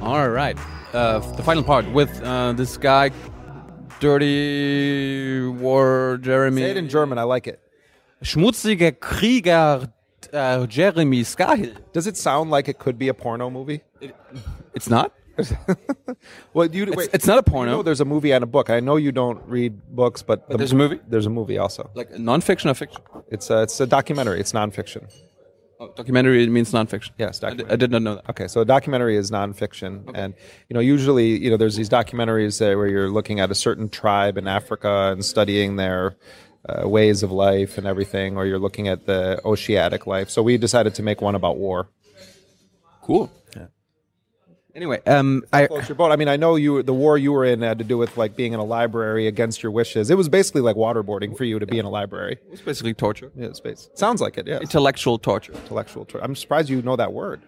All right. Uh, the final part with uh, this guy, Dirty War Jeremy. Say it in German. I like it. Schmutziger Krieger uh, Jeremy Scahill. Does it sound like it could be a porno movie? It's not? Well, you It's, wait. it's not a porno. You know there's a movie and a book. I know you don't read books, but, the- there's a movie? There's a movie also. like non-fiction or fiction? It's a, it's a documentary. It's nonfiction. Oh, documentary means non-fiction. Yes, I, did not know that. Okay, so a documentary is nonfiction, and you know usually you know there's these documentaries uh, where you're looking at a certain tribe in Africa and studying their uh, ways of life and everything, or you're looking at the oceanic life. So we decided to make one about war. Cool. Anyway, um, I your boat. I mean, I know you the war you were in had to do with like being in a library against your wishes. It was basically like waterboarding for you to be in a library. It was basically torture, Yeah, space. Sounds like it. Yeah, intellectual torture. intellectual. Tor- I'm surprised you know that word.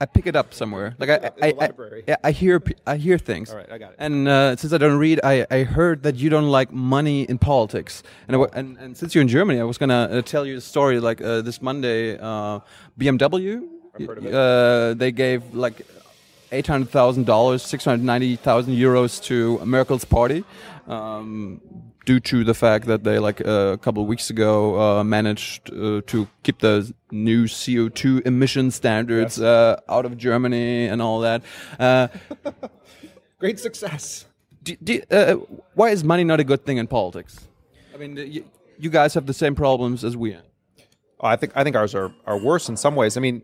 I pick it up somewhere. Like I, I, I, library. yeah, I hear, I hear things. All right, I got it. And uh, since I don't read, I, I heard that you don't like money in politics. And I and, and since you're in Germany, I was gonna uh, tell you a story. Like uh, this Monday, uh, BMW, heard of it. Uh, they gave like eight hundred thousand dollars, six hundred ninety thousand euros to Merkel's party. Um, Due to the fact that they, like uh, a couple of weeks ago, uh, managed uh, to keep the new CO2 emission standards uh, out of Germany and all that. Uh, Great success. do, do, uh, why is money not a good thing in politics? I mean, you, you guys have the same problems as we. Oh, I think I think ours are, are worse in some ways. I mean,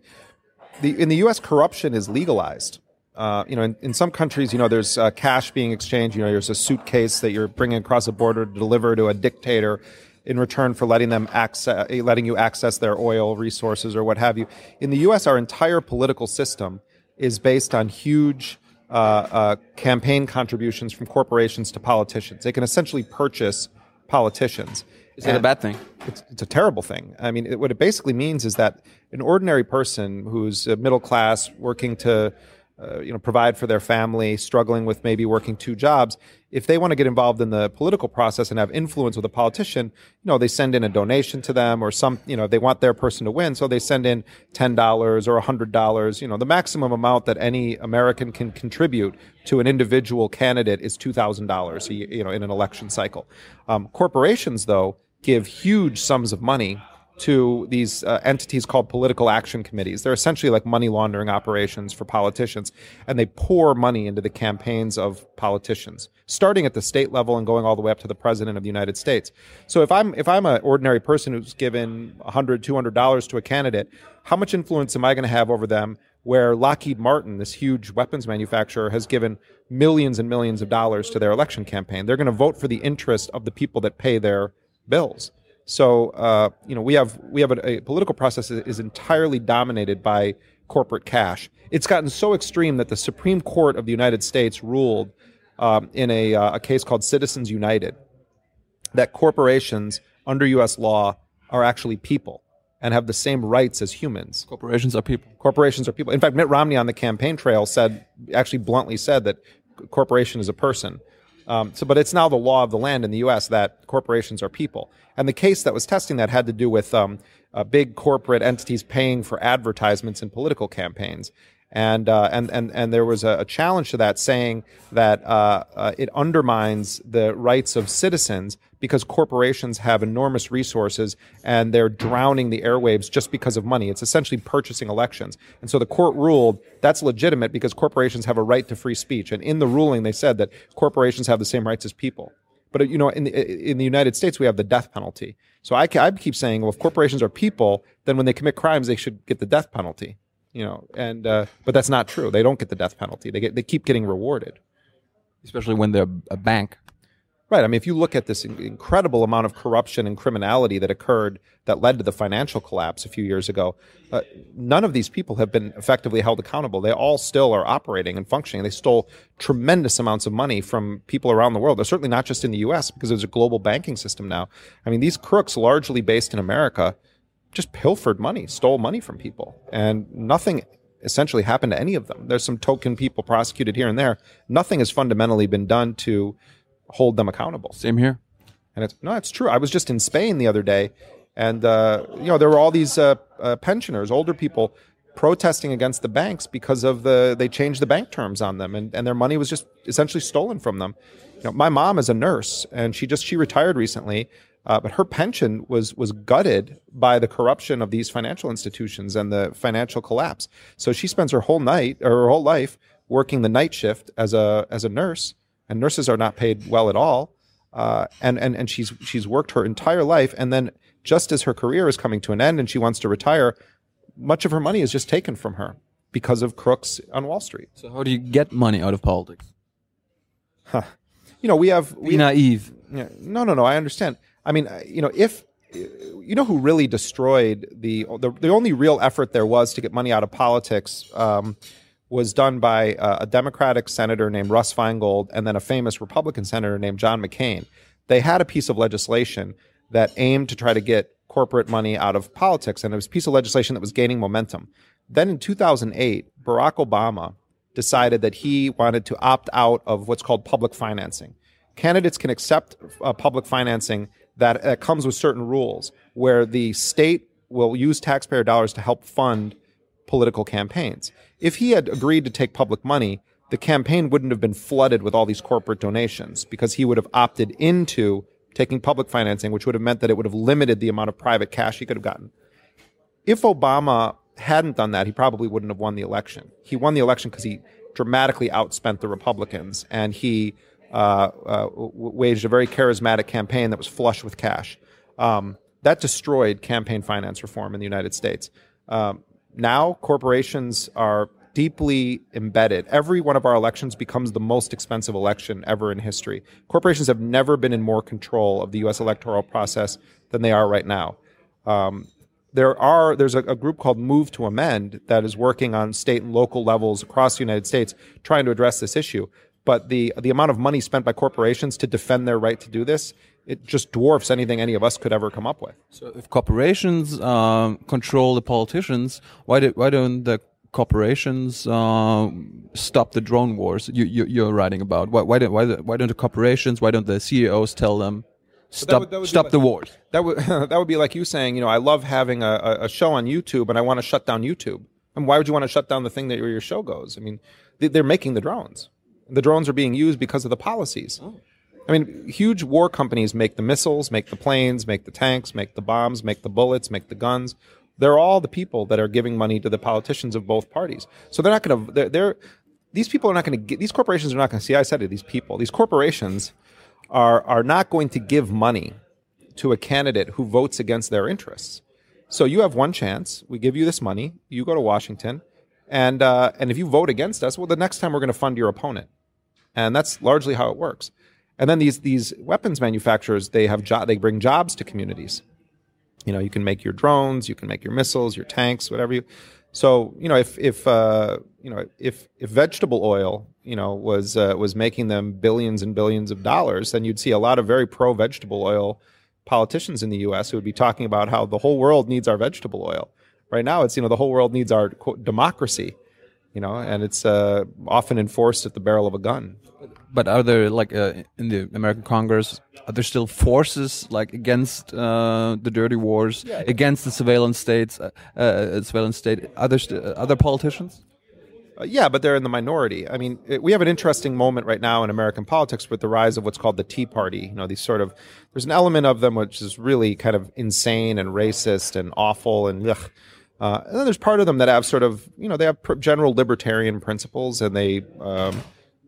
the in the U.S. corruption is legalized. Uh, you know, in, in some countries, you know, there's uh, cash being exchanged. You know, there's a suitcase that you're bringing across the border to deliver to a dictator in return for letting them access, letting you access their oil resources or what have you. In the U.S., our entire political system is based on huge uh, uh, campaign contributions from corporations to politicians. They can essentially purchase politicians. Is that a bad thing? it's, it's a terrible thing. I mean, it, what it basically means is that an ordinary person who's middle class, working to, uh, you know, provide for their family, struggling with maybe working two jobs, if they want to get involved in the political process and have influence with a politician, you know, they send in a donation to them or some, you know, they want their person to win, so they send in ten dollars or hundred dollars. You know, the maximum amount that any American can contribute to an individual candidate is two thousand dollars, you know, in an election cycle. Um, corporations, though give huge sums of money to these uh, entities called political action committees. They're essentially like money laundering operations for politicians, and they pour money into the campaigns of politicians, starting at the state level and going all the way up to the president of the United States. So if I'm if I'm an ordinary person who's given 100 200 dollars to a candidate, how much influence am I going to have over them where Lockheed Martin, this huge weapons manufacturer, has given millions and millions of dollars to their election campaign. They're going to vote for the interest of the people that pay their bills. So uh, you know we have we have a, a political process that is entirely dominated by corporate cash. It's gotten so extreme that the Supreme Court of the United States ruled um, in a, uh, a case called Citizens United that corporations under U.S. law are actually people and have the same rights as humans. Corporations are people. Corporations are people. In fact, Mitt Romney on the campaign trail said, actually bluntly said that corporation is a person. Um, so, but it's now the law of the land in the U.S. that corporations are people. And the case that was testing that had to do with um, uh, big corporate entities paying for advertisements in political campaigns. And, uh, and, and, and there was a, a challenge to that saying that uh, uh, it undermines the rights of citizens because corporations have enormous resources and they're drowning the airwaves just because of money. It's essentially purchasing elections. And so the court ruled that's legitimate because corporations have a right to free speech. And in the ruling, they said that corporations have the same rights as people. But uh, you know, in the, in the United States, we have the death penalty. So I, I keep saying, well, if corporations are people, then when they commit crimes, they should get the death penalty. You know, and uh, but that's not true. They don't get the death penalty. They get they keep getting rewarded. especially when they're a bank. Right. I mean, if you look at this incredible amount of corruption and criminality that occurred that led to the financial collapse a few years ago, uh, none of these people have been effectively held accountable. They all still are operating and functioning. They stole tremendous amounts of money from people around the world. They're certainly not just in the U.S. because there's a global banking system now. I mean, these crooks, largely based in America, just pilfered money, stole money from people, and nothing essentially happened to any of them. There's some token people prosecuted here and there. Nothing has fundamentally been done to hold them accountable. Same here. And it's no, it's true. I was just in Spain the other day, and uh, you know there were all these uh, uh, pensioners, older people, protesting against the banks because of the they changed the bank terms on them and, and their money was just essentially stolen from them. You know, my mom is a nurse and she just she retired recently, uh, but her pension was was gutted by the corruption of these financial institutions and the financial collapse. So she spends her whole night or her whole life working the night shift as a as a nurse, and nurses are not paid well at all. Uh, and and and she's she's worked her entire life, and then just as her career is coming to an end and she wants to retire, much of her money is just taken from her because of crooks on Wall Street. So how do you get money out of politics? Huh. You know, we have we Be naive. Yeah, no, no, no. I understand. I mean, uh, you know, if you know who really destroyed the the, the only real effort there was to get money out of politics um, was done by uh, a Democratic senator named Russ Feingold and then a famous Republican senator named John McCain. They had a piece of legislation that aimed to try to get corporate money out of politics, and it was a piece of legislation that was gaining momentum. Then in 2008, Barack Obama decided that he wanted to opt out of what's called public financing. Candidates can accept uh, public financing that, that comes with certain rules, where the state will use taxpayer dollars to help fund political campaigns. If he had agreed to take public money, the campaign wouldn't have been flooded with all these corporate donations because he would have opted into taking public financing, which would have meant that it would have limited the amount of private cash he could have gotten. If Obama hadn't done that, he probably wouldn't have won the election. He won the election because he dramatically outspent the Republicans and he uh, uh, waged a very charismatic campaign that was flush with cash. Um, that destroyed campaign finance reform in the United States. Um, now corporations are deeply embedded. Every one of our elections becomes the most expensive election ever in history. Corporations have never been in more control of the U.S. electoral process than they are right now. Um, there are there's a, a, group called Move to Amend that is working on state and local levels across the United States trying to address this issue. But the the amount of money spent by corporations to defend their right to do this it just dwarfs anything any of us could ever come up with. So if corporations um, control the politicians, why do, why don't the corporations uh, stop the drone wars you, you, are writing about? Why, why, don't, why, why don't the corporations, why don't the CEOs tell them stop, that would, that would stop like, the wars? That would, that would be like you saying, you know, I love having a, a show on YouTube and I want to shut down YouTube. And why would you want to shut down the thing that your show goes? I mean, they're making the drones. The drones are being used because of the policies. Oh. I mean, huge war companies make the missiles, make the planes, make the tanks, make the bombs, make the bullets, make the guns. They're all the people that are giving money to the politicians of both parties. So they're not going to. They're, they're, these people are not going to get. These corporations are not going to see. I said it. These people. These corporations are are not going to give money to a candidate who votes against their interests. So you have one chance. We give you this money. You go to Washington, and uh, and if you vote against us, well, the next time we're going to fund your opponent, and that's largely how it works. And then these these weapons manufacturers they have jo- they bring jobs to communities. You know, you can make your drones, you can make your missiles, your tanks, whatever you. So you know, if if uh, you know if if vegetable oil you know was uh, was making them billions and billions of dollars, then you'd see a lot of very pro vegetable oil politicians in the U.S. who would be talking about how the whole world needs our vegetable oil. Right now, it's you know the whole world needs our quote, democracy, you know, and it's uh, often enforced at the barrel of a gun but are there like uh, in the American Congress? Are there still forces like against uh, the dirty wars, yeah, yeah. against the surveillance states, uh, uh surveillance state? Are there other politicians? Uh, yeah, but they're in the minority. I mean, it, we have an interesting moment right now in American politics with the rise of what's called the Tea Party. You know, these sort of there's an element of them which is really kind of insane and racist and awful and ugh. Uh, and then there's part of them that have sort of, you know, they have general libertarian principles and they, um,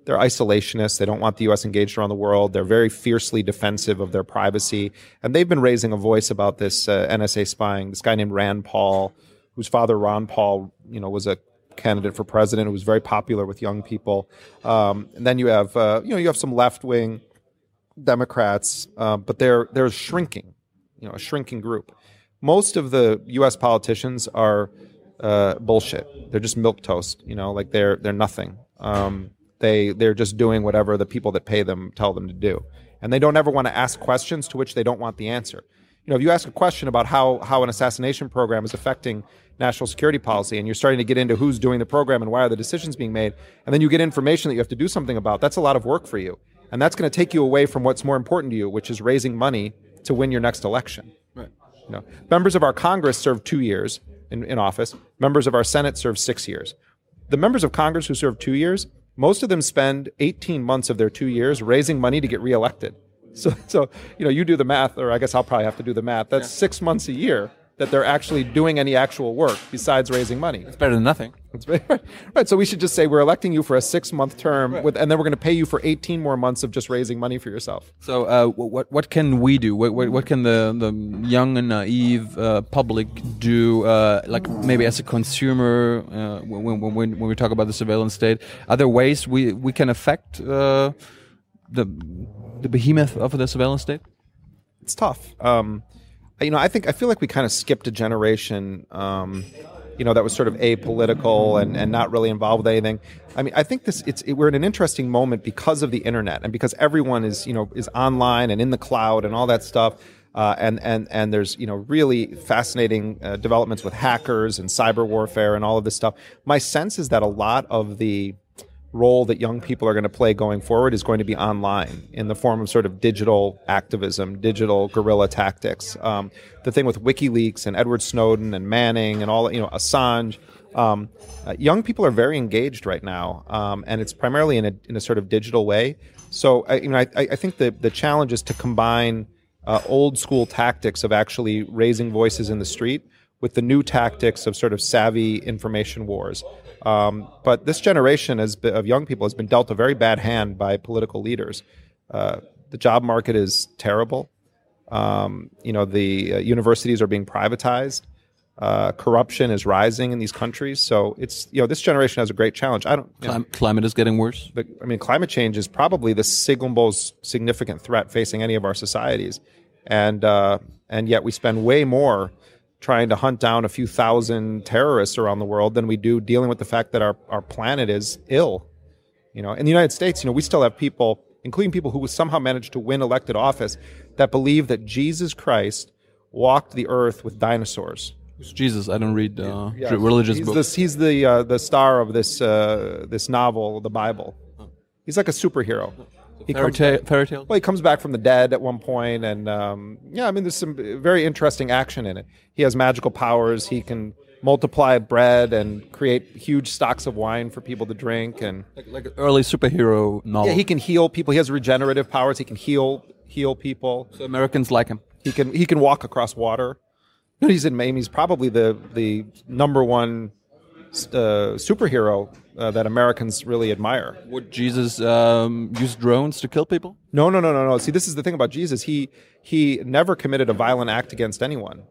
they're isolationists. They don't want the U.S. engaged around the world. They're very fiercely defensive of their privacy. And they've been raising a voice about this uh, NSA spying. This guy named Rand Paul, whose father, Ron Paul, you know, was a candidate for president who was very popular with young people. Um, and then you have, uh, you know, you have some left wing Democrats, uh, but they're, they're shrinking, you know, a shrinking group. Most of the U.S. politicians are uh, bullshit. They're just milk toast, you know, like they're, they're nothing. Um, they they're just doing whatever the people that pay them tell them to do, and they don't ever want to ask questions to which they don't want the answer. You know, if you ask a question about how how an assassination program is affecting national security policy, and you're starting to get into who's doing the program and why are the decisions being made, and then you get information that you have to do something about, that's a lot of work for you, and that's going to take you away from what's more important to you, which is raising money to win your next election. You know, members of our Congress serve two years in, in office. Members of our Senate serve six years. The members of Congress who serve two years, most of them spend 18 months of their two years raising money to get reelected. So, so you know, you do the math, or I guess I'll probably have to do the math. That's six months a year that they're actually doing any actual work besides raising money. It's better than nothing. Right. So we should just say we're electing you for a six month term, with, and then we're going to pay you for 18 more months of just raising money for yourself. So uh, what what can we do? What what, what can the the young and naive uh, public do? Uh, like maybe as a consumer, uh, when, when when we talk about the surveillance state, are there ways we we can affect uh, the the behemoth of the surveillance state? It's tough. Um, you know, I think I feel like we kind of skipped a generation. Um, you know, that was sort of apolitical and, and not really involved with anything. I mean, I think this it's it, we're in an interesting moment because of the internet and because everyone is you know is online and in the cloud and all that stuff. Uh, and and and there's you know really fascinating uh, developments with hackers and cyber warfare and all of this stuff. My sense is that a lot of the role that young people are going to play going forward is going to be online in the form of sort of digital activism, digital guerrilla tactics. Um, the thing with WikiLeaks and Edward Snowden and Manning and all, you know, Assange. Um, uh, young people are very engaged right now, um, and it's primarily in a, in a sort of digital way. So, I, you know, I, I think the, the challenge is to combine uh, old school tactics of actually raising voices in the street with the new tactics of sort of savvy information wars. Um, but this generation has been, of young people has been dealt a very bad hand by political leaders. Uh, the job market is terrible. Um, you know, the uh, universities are being privatized. Uh, corruption is rising in these countries. So it's you know this generation has a great challenge. I don't. Clim- climate is getting worse. The, I mean, climate change is probably the single most significant threat facing any of our societies, and uh, and yet we spend way more trying to hunt down a few thousand terrorists around the world than we do dealing with the fact that our, our planet is ill. You know, in the United States, you know, we still have people, including people who somehow managed to win elected office, that believe that Jesus Christ walked the earth with dinosaurs. Jesus, I don't read uh, Yeah, religious he's books. The, he's the uh, the star of this uh, this novel, the Bible. He's like a superhero. He Fairy comes tale, fairy tale. Well, he comes back from the dead at one point, and um, yeah, I mean, there's some very interesting action in it. He has magical powers. He can multiply bread and create huge stocks of wine for people to drink, and Like, like an early superhero novel. yeah, he can heal people. He has regenerative powers. He can heal heal people. so Americans like him. He can he can walk across water. You He's in He's probably the the number one uh, superhero uh, that Americans really admire. Would Jesus um, use drones to kill people? No, no, no, no, no. See, this is the thing about Jesus. He he never committed a violent act against anyone.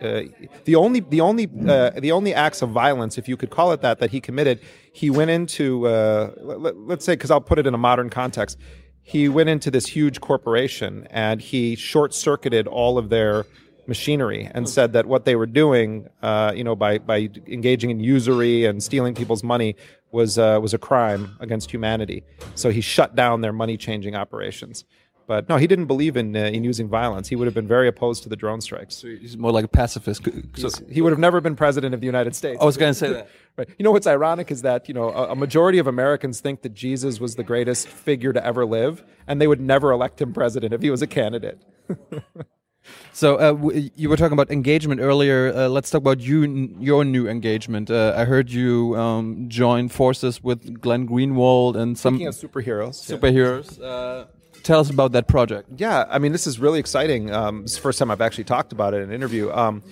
Uh, the only the only uh, the only acts of violence, if you could call it that, that he committed, he went into uh, let, let's say because I'll put it in a modern context. He went into this huge corporation and he short circuited all of their machinery and said that what they were doing, uh, you know, by by engaging in usury and stealing people's money was uh, was a crime against humanity. So he shut down their money changing operations. But no, he didn't believe in uh, in using violence. He would have been very opposed to the drone strikes. So he's more like a pacifist. So, He would have never been president of the United States. I was going to say that. Right. You know what's ironic is that you know a, a majority of Americans think that Jesus was the greatest figure to ever live, and they would never elect him president if he was a candidate. So uh, w- you were talking about engagement earlier. Uh, let's talk about you, n- your new engagement. Uh, I heard you um, join forces with Glenn Greenwald and some Speaking of superheroes, superheroes. Uh, tell us about that project. Yeah, I mean, this is really exciting. Um, it's the first time I've actually talked about it in an interview. Um,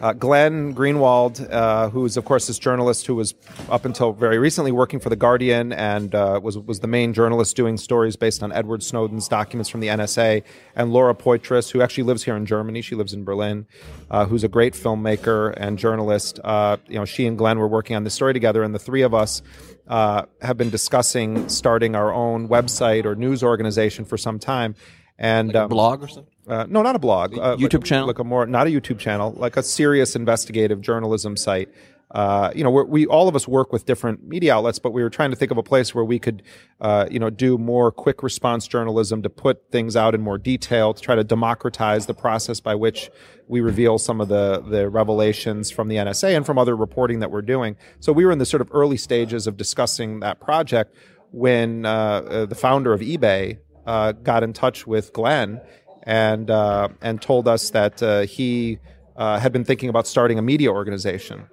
uh, Glenn Greenwald, uh, who's of course this journalist who was up until very recently working for the Guardian and uh, was was the main journalist doing stories based on Edward Snowden's documents from the NSA, and Laura Poitras, who actually lives here in Germany. She lives in Berlin, uh, who's a great filmmaker and journalist. Uh, you know, she and Glenn were working on this story together, and the three of us uh, have been discussing starting our own website or news organization for some time. And um, Blog or something? uh, no, not a blog. Uh, YouTube like, channel? like a more not a YouTube channel, like a serious investigative journalism site. Uh, you know, we're, we all of us work with different media outlets, but we were trying to think of a place where we could, uh, you know, do more quick response journalism to put things out in more detail, to try to democratize the process by which we reveal some of the the revelations from the NSA and from other reporting that we're doing. So we were in the sort of early stages of discussing that project when uh, uh, the founder of eBay uh, got in touch with Glenn and uh, and told us that uh, he uh, had been thinking about starting a media organization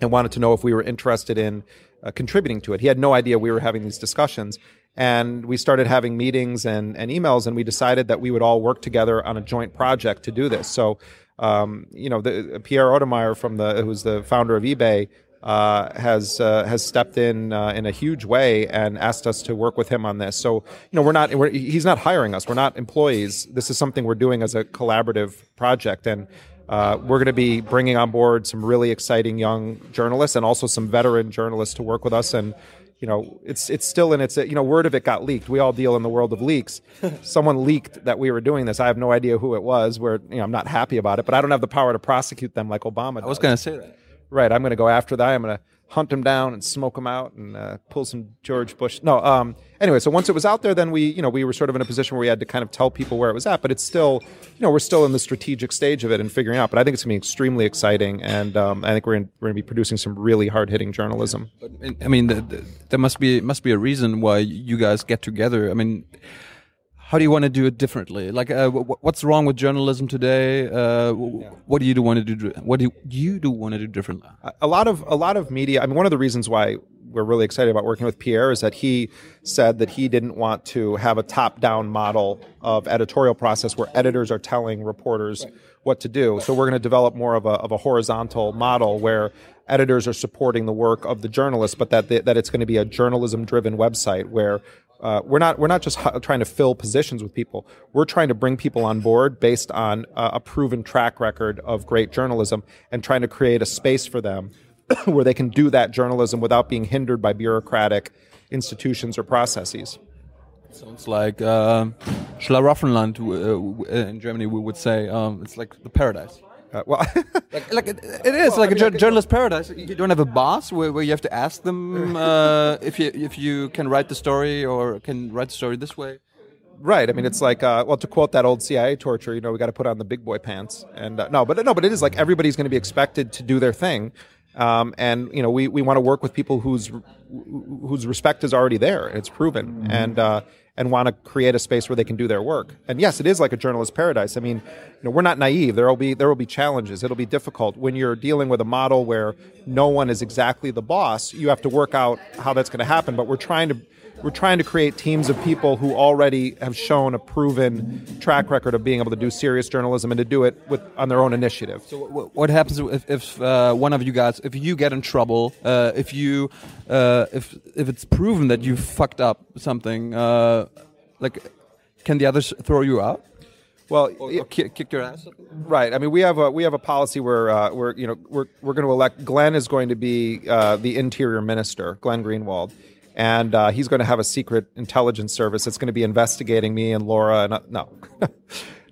and wanted to know if we were interested in uh, contributing to it. He had no idea we were having these discussions. And we started having meetings and, and emails, and we decided that we would all work together on a joint project to do this. So, um, you know, the, Pierre Omidyar from the who's the founder of eBay uh, has uh, has stepped in uh, in a huge way and asked us to work with him on this. So you know we're not we're, he's not hiring us. We're not employees. This is something we're doing as a collaborative project, and uh, we're going to be bringing on board some really exciting young journalists and also some veteran journalists to work with us and you know, it's it's still in its you know word of it got leaked. We all deal in the world of leaks. Someone leaked that we were doing this. I have no idea who it was. Where you know I'm not happy about it, but I don't have the power to prosecute them like Obama. Does. I was going to say that. Right, I'm going to go after that. I'm going to hunt them down and smoke them out and uh, pull some George Bush. No, um, anyway, so once it was out there, then we, you know, we were sort of in a position where we had to kind of tell people where it was at. But it's still, you know, we're still in the strategic stage of it and figuring out. But I think it's going to be extremely exciting, and um, I think we're, we're going to be producing some really hard hitting journalism. But, I mean, the, the, there must be must be a reason why you guys get together. I mean how do you want to do it differently? Like, uh, what's wrong with journalism today? Uh, what do you do want to do? What do you do want to do differently? A lot of a lot of media. I mean, one of the reasons why we're really excited about working with Pierre is that he said that he didn't want to have a top-down model of editorial process where editors are telling reporters right. what to do. So we're going to develop more of a of a horizontal model where editors are supporting the work of the journalists, but that that it's going to be a journalism-driven website where uh, we're not we're not just trying to fill positions with people. We're trying to bring people on board based on uh, a proven track record of great journalism and trying to create a space for them where they can do that journalism without being hindered by bureaucratic institutions or processes. Sounds like uh, Schlaraffenland uh, in Germany. We would say um, it's like the paradise. Uh, well, like, like it, it is well, like I mean, a journalist paradise. You don't have a boss where, where you have to ask them uh, if you if you can write the story or can write the story this way. Right. I mean, it's like uh, well, to quote that old CIA torture, you know, we got to put on the big boy pants. And uh, no, but no, but it is like everybody's going to be expected to do their thing. Um, and you know, we, we want to work with people whose whose respect is already there. It's proven, mm-hmm. and uh, and want to create a space where they can do their work. And yes, it is like a journalist paradise. I mean, you know, we're not naive. There will be there will be challenges. It'll be difficult when you're dealing with a model where no one is exactly the boss. You have to work out how that's going to happen. But we're trying to we're trying to create teams of people who already have shown a proven track record of being able to do serious journalism and to do it with on their own initiative. So, what happens if, if uh, one of you guys, if you get in trouble, uh, if you, uh, if if it's proven that you fucked up something, uh, like, can the others throw you out? Well, or, or kick, your ass. Right. I mean, we have a we have a policy where uh, we're you know we're we're going to elect Glenn is going to be uh, the interior minister, Glenn Greenwald and uh, he's going to have a secret intelligence service that's going to be investigating me and Laura. And uh, no,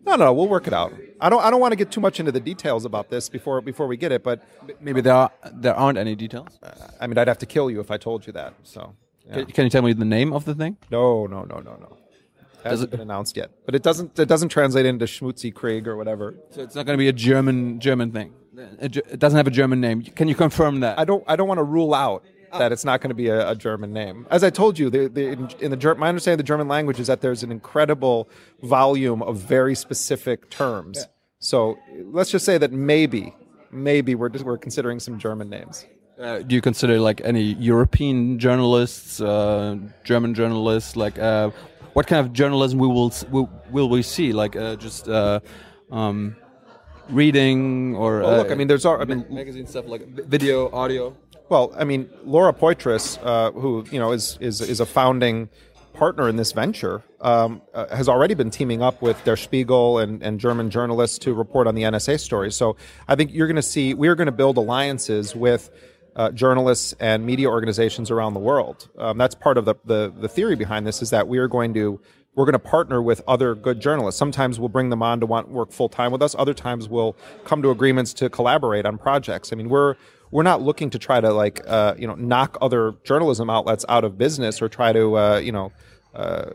no, no, we'll work it out. I don't. I don't want to get too much into the details about this before before we get it. But maybe there are, there aren't any details. Uh, I mean, I'd have to kill you if I told you that. So, yeah. can, can, you tell me the name of the thing? No, no, no, no, no. It hasn't been announced yet, but it doesn't. It doesn't translate into Schmutzy Krieg or whatever. So it's not going to be a German German thing. It doesn't have a German name. Can you confirm that? I don't. I don't want to rule out that it's not going to be a, a, German name. As I told you, the, the, in, in, the my understanding of the German language is that there's an incredible volume of very specific terms. Yeah. So let's just say that maybe, maybe we're just, we're considering some German names. Uh, do you consider like any European journalists, uh, German journalists? Like, uh, what kind of journalism we will will, will we see? Like, uh, just uh, um, reading or well, look, I mean, there's I mean, magazine stuff like video, audio. Well, I mean, Laura Poitras, uh, who you know is is is a founding partner in this venture, um, uh, has already been teaming up with Der Spiegel and, and German journalists to report on the NSA story. So I think you're going to see we're going to build alliances with. Uh, journalists and media organizations around the world. Um, that's part of the, the, the theory behind this is that we are going to we're going to partner with other good journalists. Sometimes we'll bring them on to want work full time with us. Other times we'll come to agreements to collaborate on projects. I mean, we're we're not looking to try to like uh, you know knock other journalism outlets out of business or try to uh, you know uh,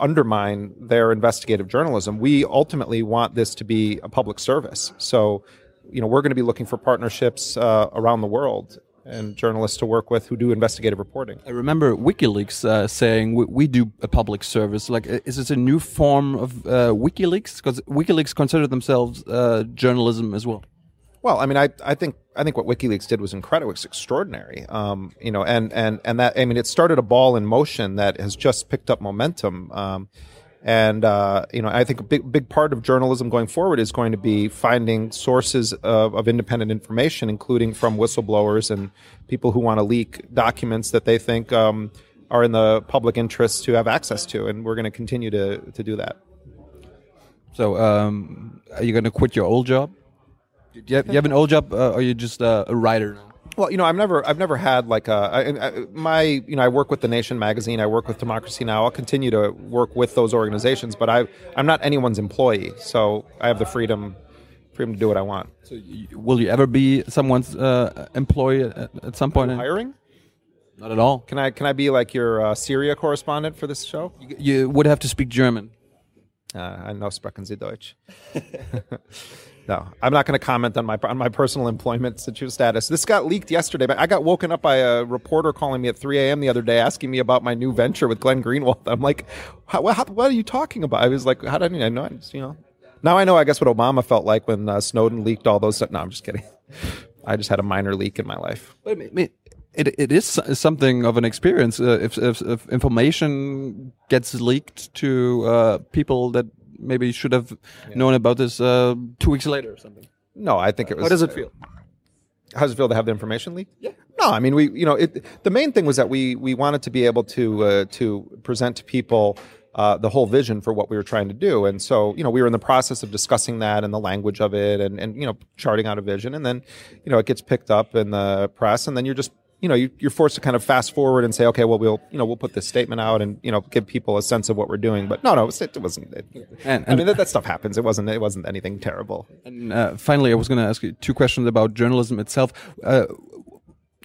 undermine their investigative journalism. We ultimately want this to be a public service. So you know we're going to be looking for partnerships uh, around the world and journalists to work with who do investigative reporting. I remember WikiLeaks uh, saying we, we, do a public service. Like, is this a new form of uh, WikiLeaks? Because WikiLeaks consider themselves uh, journalism as well. Well, I mean, I, I think I think what WikiLeaks did was incredible. It's extraordinary. Um, you know, and and and that I mean, it started a ball in motion that has just picked up momentum. Um, and uh, you know, I think a big big part of journalism going forward is going to be finding sources of, of independent information, including from whistleblowers and people who want to leak documents that they think um, are in the public interest to have access to. And we're going to continue to to do that. So, um, are you going to quit your old job? Do you have, you have an old job, uh, or are you just uh, a writer now? Well, you know, I've never, I've never had like a I, I, my, you know, I work with the Nation magazine. I work with Democracy Now. I'll continue to work with those organizations, but I, I'm not anyone's employee, so I have the freedom, freedom to do what I want. So, you, will you ever be someone's uh, employee at, at, some point? Hiring? Not at all. Can I, can I be like your uh, Syria correspondent for this show? You, you would have to speak German. Uh, I know sprechen Sie Deutsch. No, I'm not going to comment on my on my personal employment status. This got leaked yesterday, but I got woken up by a reporter calling me at 3 a.m. the other day asking me about my new venture with Glenn Greenwald. I'm like, what, how, what are you talking about? I was like, how did I know? You know, now I know. I guess what Obama felt like when uh, Snowden leaked all those. Stuff. No, I'm just kidding. I just had a minor leak in my life. But it, it, it is something of an experience uh, if, if, if information gets leaked to uh, people that maybe you should have yeah. known about this uh, two weeks later or something. No, I think it was. How does it feel? How does it feel to have the information leak? Yeah. No, I mean we, you know, it, the main thing was that we we wanted to be able to uh, to present to people uh, the whole vision for what we were trying to do. And so, you know, we were in the process of discussing that and the language of it and, and, you know, charting out a vision. And then, you know, it gets picked up in the press and then you're just you know, you, are forced to kind of fast forward and say, okay, well, we'll, you know, we'll put this statement out and, you know, give people a sense of what we're doing. But no, no, it, it wasn't. It, and, and, I mean, that, that, stuff happens. It wasn't. It wasn't anything terrible. And uh, finally, I was going to ask you two questions about journalism itself. Uh,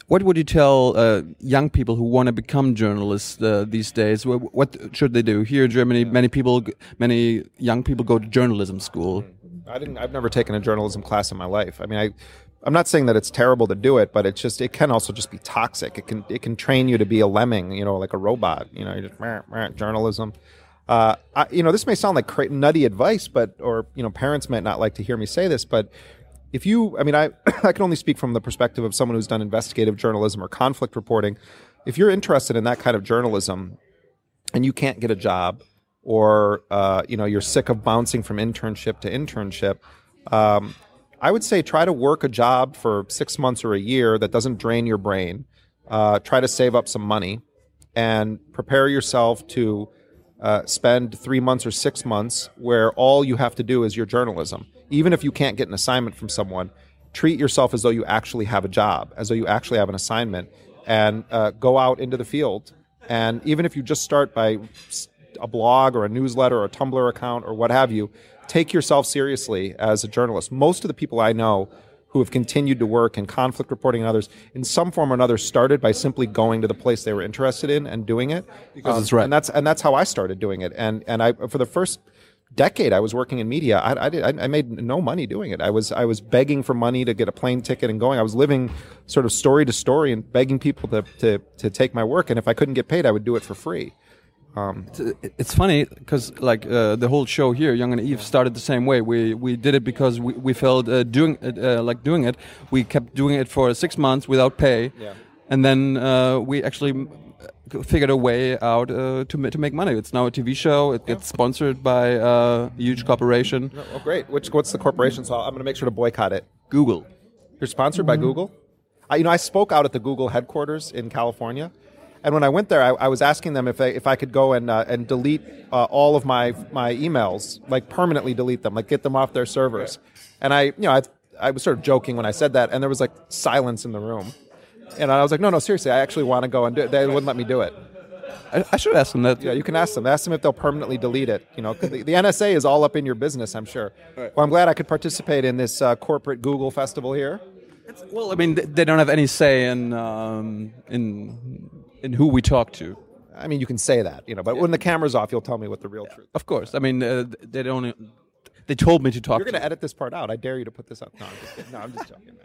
what would you tell uh, young people who want to become journalists uh, these days? What, what, should they do? Here in Germany, many people, many young people go to journalism school. I didn't. I've never taken a journalism class in my life. I mean, I I'm not saying that it's terrible to do it, but it's just it can also just be toxic. It can it can train you to be a lemming, you know, like a robot. You know, just meh, meh, journalism. Uh, I, you know, this may sound like nutty advice, but or you know, parents might not like to hear me say this, but if you, I mean, I I can only speak from the perspective of someone who's done investigative journalism or conflict reporting. If you're interested in that kind of journalism, and you can't get a job, or uh, you know, you're sick of bouncing from internship to internship. Um, I would say try to work a job for six months or a year that doesn't drain your brain. Uh, try to save up some money and prepare yourself to uh, spend three months or six months where all you have to do is your journalism. Even if you can't get an assignment from someone, treat yourself as though you actually have a job, as though you actually have an assignment, and uh, go out into the field. And even if you just start by a blog or a newsletter or a Tumblr account or what have you, take yourself seriously as a journalist. Most of the people I know who have continued to work in conflict reporting and others in some form or another started by simply going to the place they were interested in and doing it. Because um, it's right. and that's and that's how I started doing it. And and I for the first decade I was working in media I, I, did, I made no money doing it. I was I was begging for money to get a plane ticket and going. I was living sort of story to story and begging people to to to take my work. And if I couldn't get paid I would do it for free um, it's, it's, funny because like uh, the whole show here, Young and Eve, started the same way. We we did it because we, we felt uh, doing it, uh, like doing it. We kept doing it for six months without pay, yeah. and then uh, we actually figured a way out uh, to to make money. It's now a TV show. It gets sponsored by uh, a huge corporation. Oh, great! Which what's the corporation? So I'm going to make sure to boycott it. Google. You're sponsored mm -hmm. by mm-hmm. Google. I, you know, I spoke out at the Google headquarters in California and when I went there, I, I was asking them if they, if I could go and uh, and delete uh, all of my my emails, like permanently delete them, like get them off their servers. And I, you know, I, I was sort of joking when I said that, and there was like silence in the room. And I was like, no, no, seriously, I actually want to go and do it. They wouldn't let me do it. I, I should ask them that. Yeah, you can ask them. Ask them if they'll permanently delete it. You know, the, the, NSA is all up in your business, I'm sure. Well, I'm glad I could participate in this uh, corporate Google festival here. It's, well, I mean, they don't have any say in um, in in who we talk to. I mean, you can say that, you know, but yeah. when the camera's off, you'll tell me what the real yeah. truth. Of course. I mean, uh, they don't. They told me to talk. You're going to edit this part out. I dare you to put this up. No, I'm just kidding. No, I'm just joking.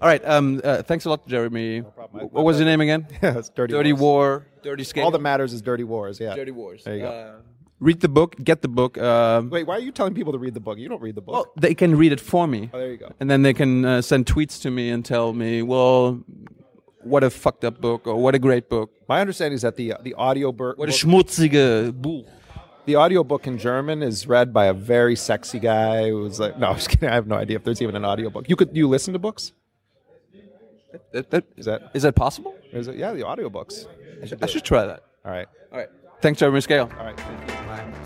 All right. Um, uh, thanks a lot, Jeremy. problem. what was your name again? Yeah, it's dirty, Dirty. War. Dirty Scahill. All that matters is dirty wars. Yeah. Dirty Wars. There you go. Uh, read the book. Get the book. Um, Wait, why are you telling people to read the book? You don't read the book. well, they can read it for me. oh, there you go. and then they can uh, send tweets to me and tell me, well, what a fucked up book or what a great book. My understanding is that the the audio book What a schmutzige Buch. the audiobook in German is read by a very sexy guy who's like no, I'm just kidding. I have no idea if there's even an audiobook. You could you listen to books? That, that, Is that is that possible? is it yeah, the audiobooks. I should try that. All right. All right. Thanks, Jeremy Scahill. All right.